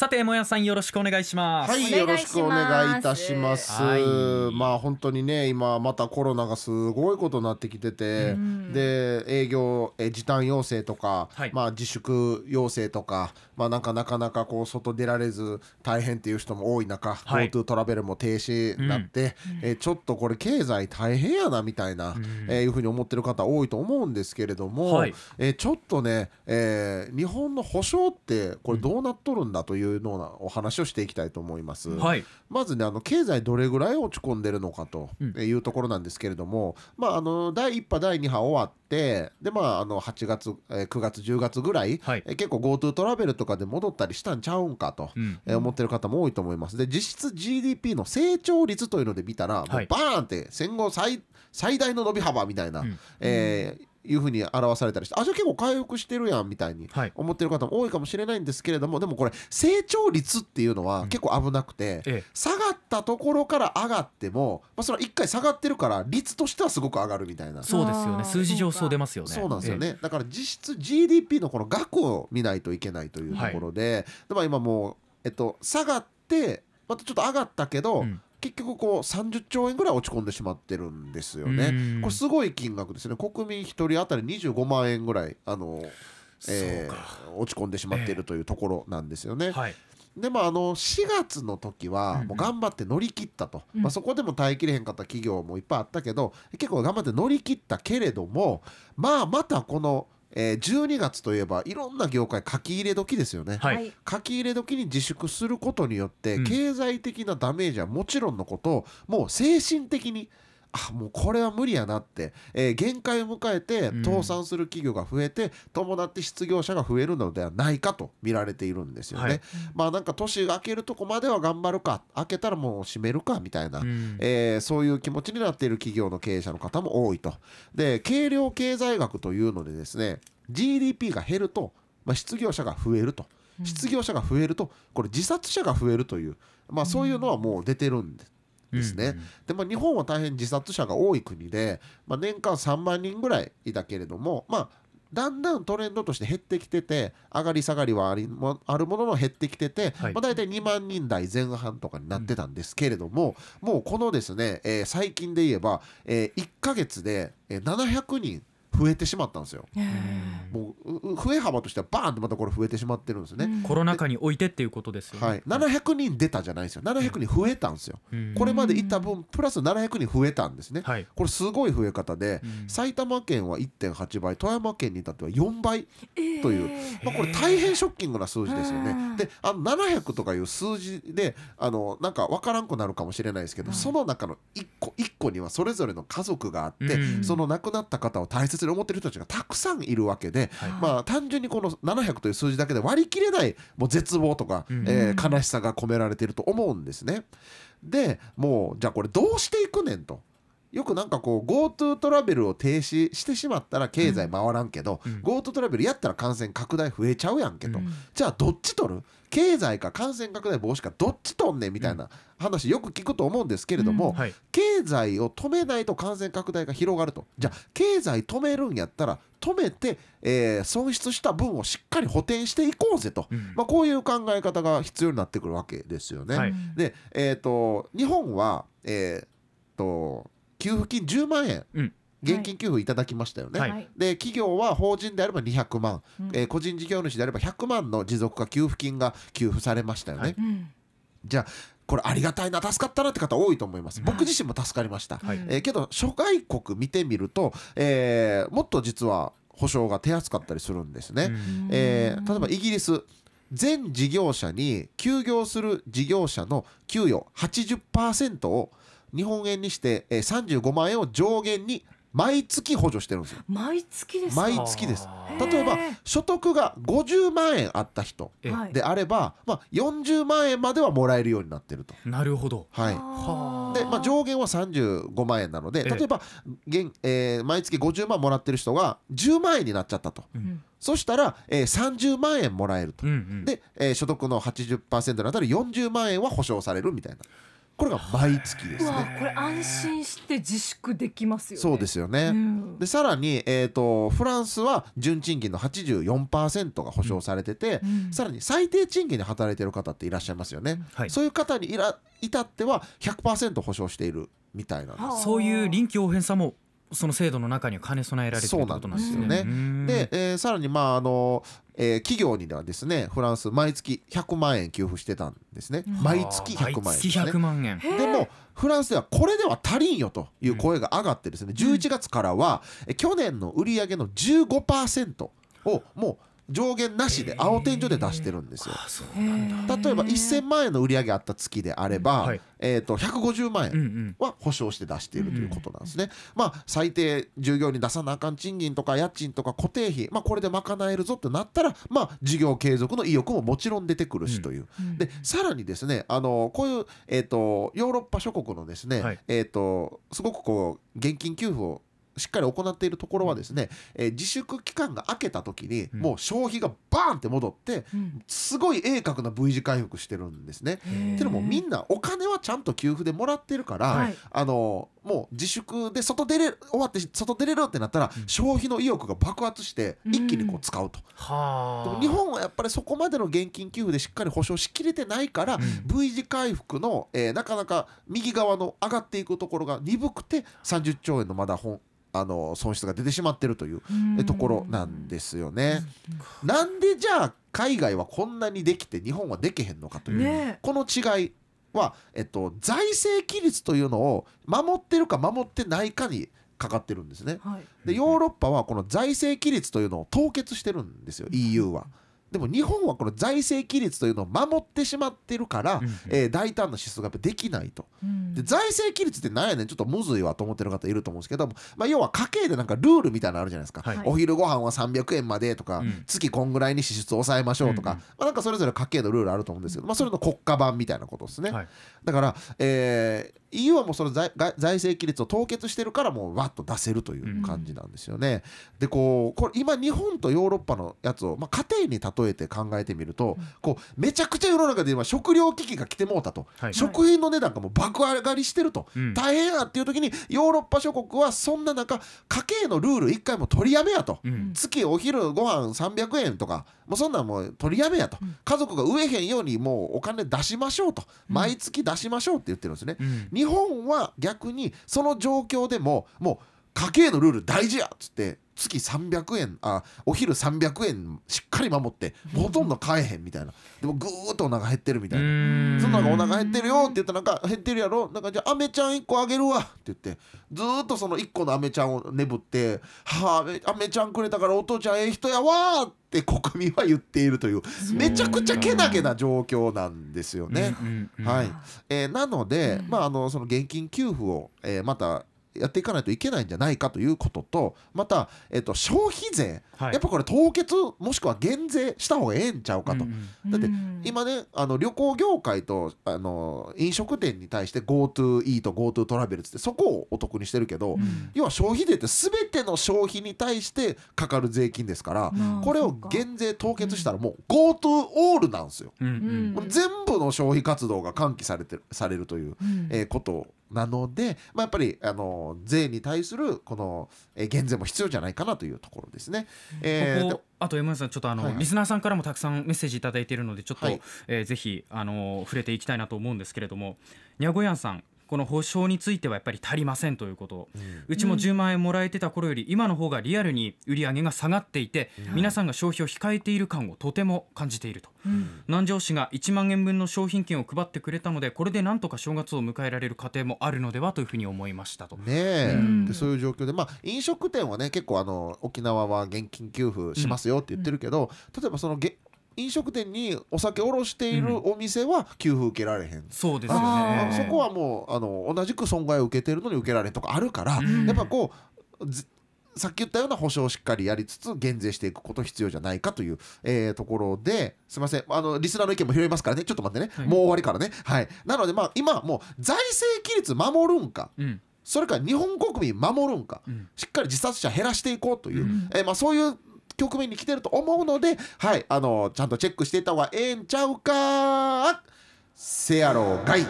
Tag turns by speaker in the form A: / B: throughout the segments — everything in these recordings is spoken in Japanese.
A: さてもやさんよろしくお願いします。
B: はい、よろしくお願いいたします。
A: はい。
B: まあ本当にね、今またコロナがすごいことになってきてて、で営業え時短要請とか、
A: はい。
B: まあ自粛要請とか、まあなんかなかなかこう外出られず大変っていう人も多い中、
A: はい。
B: GoTo トラベルも停止になって、えちょっとこれ経済大変やなみたいな、えいうふうに思ってる方多いと思うんですけれども、
A: はい。
B: えちょっとね、えー日本の保証ってこれどうなっとるんだというようなお話をしていきたいと思います。
A: はい。
B: まずねあの経済どれぐらい落ち込んでるのかと
A: うん。
B: いうところなんですけれども、まあ、あの第1波第2波終わってで、まあ、あの8月、えー9月10月ぐらい、
A: はい。
B: えー結構 GoTo トラベルとかで戻ったりしたんちゃうんかと、
A: うん。
B: えー思ってる方も多いと思います。で実質 GDP の成長率というので見たら、もう
A: はい
B: バーンって戦後最最大の伸び幅みたいな、
A: うん。
B: えーいうふうに表されたりしてあじゃあ結構回復してるやんみたいに
A: はい。
B: 思ってる方も多いかもしれないんですけれどもでもこれ成長率っていうのは結構危なくて、
A: ええ。
B: 下がったところから上がっても、まあ、それは一回下がってるから率としてはすごく上がるみたいな。
A: そうですよね。数字上そう出ますよね。
B: そうなんですよね、だから実質 GDP のこの額を見ないといけないというところで,、でまあ、今もう、えっと、下がってまたちょっと上がったけど、
A: うん
B: 結局こう30兆円ぐらい落ち込んでしまってるんですよね。
A: うん。
B: これすごい金額ですね。国民1人当たり25万円ぐらいあの、えー落ち込んでしまっているというところなんですよね。
A: はい。
B: でもあの4月の時はもう頑張って乗り切ったと、
C: うん。
B: まあ、そこでも耐えきれへんかった企業もいっぱいあったけど結構頑張って乗り切ったけれどもまあまたこの、えー12月といえばいろんな業界書き入れ時ですよね。
A: はい。
B: 書き入れ時に自粛することによって
A: うん。
B: 経済的なダメージはもちろんのこともう精神的にあもうこれは無理やなって、えー限界を迎えて
A: うん
B: 倒産する企業が増えて伴って失業者が増えるのではないかと見られているんですよね。
A: はい
B: まあなんか年が明けるとこまでは頑張るか明けたらもう閉めるかみたいな、
A: うん
B: えーそういう気持ちになっている企業の経営者の方も多いと。で軽量経済学というのでですね GDP が減ると、まあ、失業者が増えると失業者が増えるとこれ自殺者が増えるという、まあ、そういうのはもう出てるんです。ですね。でまあ、日本は大変自殺者が多い国で、まあ、年間3万人ぐらいいたけれども、まあ、だんだんトレンドとして減ってきてて上がり下がりはありもあるものの減ってきてて、
A: はい。
B: まあ、大体2万人台前半とかになってたんですけれども、もうこのですね、えー最近で言えば、え1ヶ月でえー700人増えてしまったんですよ。もう増え幅としてはバーンとまたこれ増えてしまってるんですね。
A: コロナ禍においてっていうことですよね。
B: はい、700人出たじゃないですよ。700人増えたんですよ。
A: うん。
B: これまでいた分プラス700人増えたんですね。
A: はい。
B: これすごい増え方で、
A: うん。
B: 埼玉県は1.8倍富山県に至っては4倍という、まあ、これ大変ショッキングな数字ですよね。であの700とかいう数字であのなんか分からんくなるかもしれないですけど、その中の1個1個にはそれぞれの家族があって、
A: うん。
B: その亡くなった方を大切に思ってる人たちがたくさんいるわけで、
A: はい。
B: まあ、単純にこの700という数字だけで割り切れないもう絶望とか、
A: うん。
B: えー悲しさが込められていると思うんですね。でもうじゃあこれどうしていくねんと。よくなんかこう GoTo トラベルを停止してしまったら経済回らんけど、
A: うん。
B: GoTo トラベルやったら感染拡大増えちゃうやんけと、
A: うん。
B: じゃあどっち取る？経済か感染拡大防止かどっち取んねんみたいな話よく聞くと思うんですけれども、
A: はい。
B: 経済を止めないと感染拡大が広がると。じゃあ経済止めるんやったら止めて、えー損失した分をしっかり補填していこうぜと、
A: うん。
B: まあ、こういう考え方が必要になってくるわけですよね。
A: はい。
B: で、えー、と日本は、えー、と給付金10万円、
A: うん。
B: 現金給付いただきましたよね。
A: はい。
B: で企業は法人であれば200万、
C: うん。
B: えー個人事業主であれば100万の持続化給付金が給付されましたよね。
A: はい。
C: うん。
B: じゃあこれありがたいな助かったなって方多いと思います。僕自身も助かりました。
A: はい
B: えーけど諸外国見てみると、えーもっと実は保証が手厚かったりするんですね。
A: うん
B: えー例えばイギリス全事業者に休業する事業者の給与80%を日本円にして、えー35万円を上限に毎月補助してるんですよ。
C: 毎月ですか？
B: 毎月です。例えば所得が50万円あった人。であれば、まあ、40万円まではもらえるようになってると。
A: なるほど。
B: はい。
C: は
B: でまあ、上限は35万円なので
A: ええ。
B: 例えば現、えー毎月50万もらってる人が10万円になっちゃったと、
A: うん。
B: そしたら、えー30万円もらえると、
A: うんうん。
B: で、えー所得の80%にあたる40万円は保証されるみたいなこれが毎月ですね。
C: これ安心して自粛できますよね。
B: そうですよね。うん、でさらに、えーと、フランスは純賃金の84%が保証されてて、うん、さらに最低賃金で働いてる方っていらっしゃいますよね。はい、そういう方にいら至っては100%保証しているみたいな。
A: そういう臨機応変さもその制度の中には兼ね備えられていることなんですよね。
B: で、えー、さらにまああの、えー、企業にはですねフランス毎月100万円給付してたんですね。毎月100万円、ね、
A: 100万円。
B: でもフランスではこれでは足りんよという声が上がってですね、うん、11月からは、うん、去年の売上の15%をもう上限なしで青天井で出してるんですよ。例えば1000万円の売り上げあった月であれば、はい、えー、と150万円は保証して出しているということなんですね。まあ最低従業員に出さなあかん賃金とか家賃とか固定費、まあ、これで賄えるぞってなったら、まあ、事業継続の意欲ももちろん出てくるしという。でさらにですねあのこういう、えーと、ヨーロッパ諸国のですね、はい、えーとすごくこう現金給付をしっかり行っているところはですね、えー、自粛期間が明けた時に、もう消費がバーンって戻って、すごい鋭角な V 字回復してるんですね。っていうのもみんなお金はちゃんと給付でもらってるから、はい、あのもう自粛で外出れ終わって外出れるってなったら、消費の意欲が爆発して一気にこう使うと、でも日本はやっぱりそこまでの現金給付でしっかり保証しきれてないから、V 字回復の、えー、なかなか右側の上がっていくところが鈍くて30兆円のまだ本あの損失が出てしまってるというところなんですよね。なんでじゃあ海外はこんなにできて日本はできへんのかという、ね、この違いは、えっと、財政規律というのを守ってるか守ってないかにかかってるんですね。はい、でヨーロッパはこの財政規律というのを凍結してるんですよ EU は。でも日本はこの財政規律というのを守ってしまってるから、うん、えー、大胆な支出がやっぱできないと、うん、で財政規律って何やねん。ちょっとむずいわと思ってる方いると思うんですけど、まあ、要は家計でなんかルールみたいなのあるじゃないですか、はい、お昼ご飯は300円までとか、うん、月こんぐらいに支出を抑えましょうとか、うん。まあ、なんかそれぞれ家計のルールあると思うんですけど、まあ、それの国家版みたいなことですね、はい、だから、えー、EU はもうその財財政規律を凍結してるからもうわっと出せるという感じなんですよね。でこうこれ今日本とヨーロッパのやつを、まあ、家庭に例えて考えてみると、こうめちゃくちゃ世の中で今食料危機が来てもうたと、はい、食品の値段がもう爆上がりしてると、大変やっていう時にヨーロッパ諸国はそんな中家計のルール一回も取りやめやと、うん、月お昼ご飯300円とかもうそんなんもう取りやめやと、家族が飢えへんようにもうお金出しましょうと、毎月出しましょうって言ってるんですね。日本は逆にその状況でももう家計のルール大事やっつって月300円あお昼300円しっかり守ってほとんど買えへんみたいな。でもぐーっとお腹減ってるみたいな。そんなお腹減ってるよって言ったらなんか減ってるやろ？なんかじゃあアメちゃん1個あげるわって言ってずっとその1個のアメちゃんを眠って「はあアメちゃんくれたからお父ちゃんええ人やわ」って国民は言っているというめちゃくちゃけなげな状況なんですよね。はい。えー、なので、まあ、あのその現金給付を、えー、またやっていかないといけないんじゃないかということとまた、えっと、消費税、はい、やっぱこれ凍結もしくは減税した方がええんちゃうかと、うんうん、だって今ねあの旅行業界とあの飲食店に対して GoTo イート GoTo トラベルってそこをお得にしてるけど、うん、要は消費税って全ての消費に対してかかる税金ですから、これを減税凍結したらもう GoTo オールなんですよ、うんうん、全部の消費活動が喚起されてされるという、えー、ことなので、まあ、やっぱりあの税に対するこの、えー、減税も必要じゃないかなというところですね。
A: えー、あと山内さんちょっとあの、はいはい、リスナーさんからもたくさんメッセージ頂いているのでちょっと、はい、えー、ぜひあの触れていきたいなと思うんですけれどもにゃごやんさんこの保証についてはやっぱり足りませんということ、うん、うちも10万円もらえてた頃より今の方がリアルに売り上げが下がっていて、うん、皆さんが消費を控えている感をとても感じていると、うん、南城市が1万円分の商品券を配ってくれたのでこれでなんとか正月を迎えられる家庭もあるのではというふうに思いましたと。
B: ねえ、うん、でそういう状況で、まあ、飲食店はね結構あの沖縄は現金給付しますよって言ってるけど、例えばそのげ飲食店にお酒卸しているお店は給付受けられへん、
A: そうですよね。
B: そこはもうあの同じく損害を受けてるのに受けられんとかあるから、うん、やっぱこうさっき言ったような保証をしっかりやりつつ減税していくこと必要じゃないかという、えー、ところですみません。あのリスナーの意見も拾いますからね。ちょっと待ってね、はい、もう終わりからね。はい。なのでまあ今もう財政規律守るんか、うん。それから日本国民守るんか、うん、しっかり自殺者減らしていこうという、うん、えー、まあ、そういう局面に来てると思うので、はい、あのちゃんとチェックしていた方がええんちゃうかせやろうがい。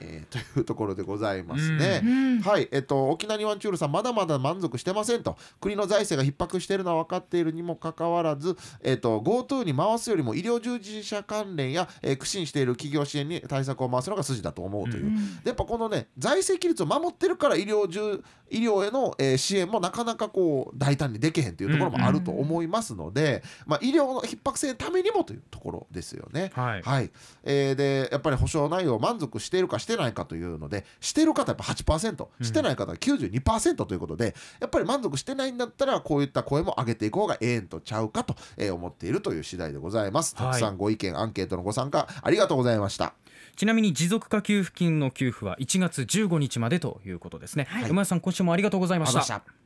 B: えーというところでございますね。
C: うん。
B: はい、えっと、沖縄ニワンチュールさん、まだまだ満足してませんと、国の財政が逼迫しているのは分かっているにもかかわらず、えっと、GoTo に回すよりも医療従事者関連や、えー苦心している企業支援に対策を回すのが筋だと思うという、
A: う
B: でやっぱこのね、財政規律を守ってるから医療従医療への、えー支援もなかなかこう大胆にできへんというところもあると思いますので、まあ、医療の逼迫性のためにもというところですよね。
A: はい。
B: はい。えーでやっぱり保証内容を満足しているかしてないかというのでしてる方はやっぱ8%してない方は92%ということで、やっぱり満足してないんだったらこういった声も上げていこうがええんとちゃうかと、えー思っているという次第でございます。
A: はい。
B: たくさんご意見アンケートのご参加ありがとうございました。
A: ちなみに持続化給付金の給付は1月15日までということですね、山谷さん今週もありがとうございました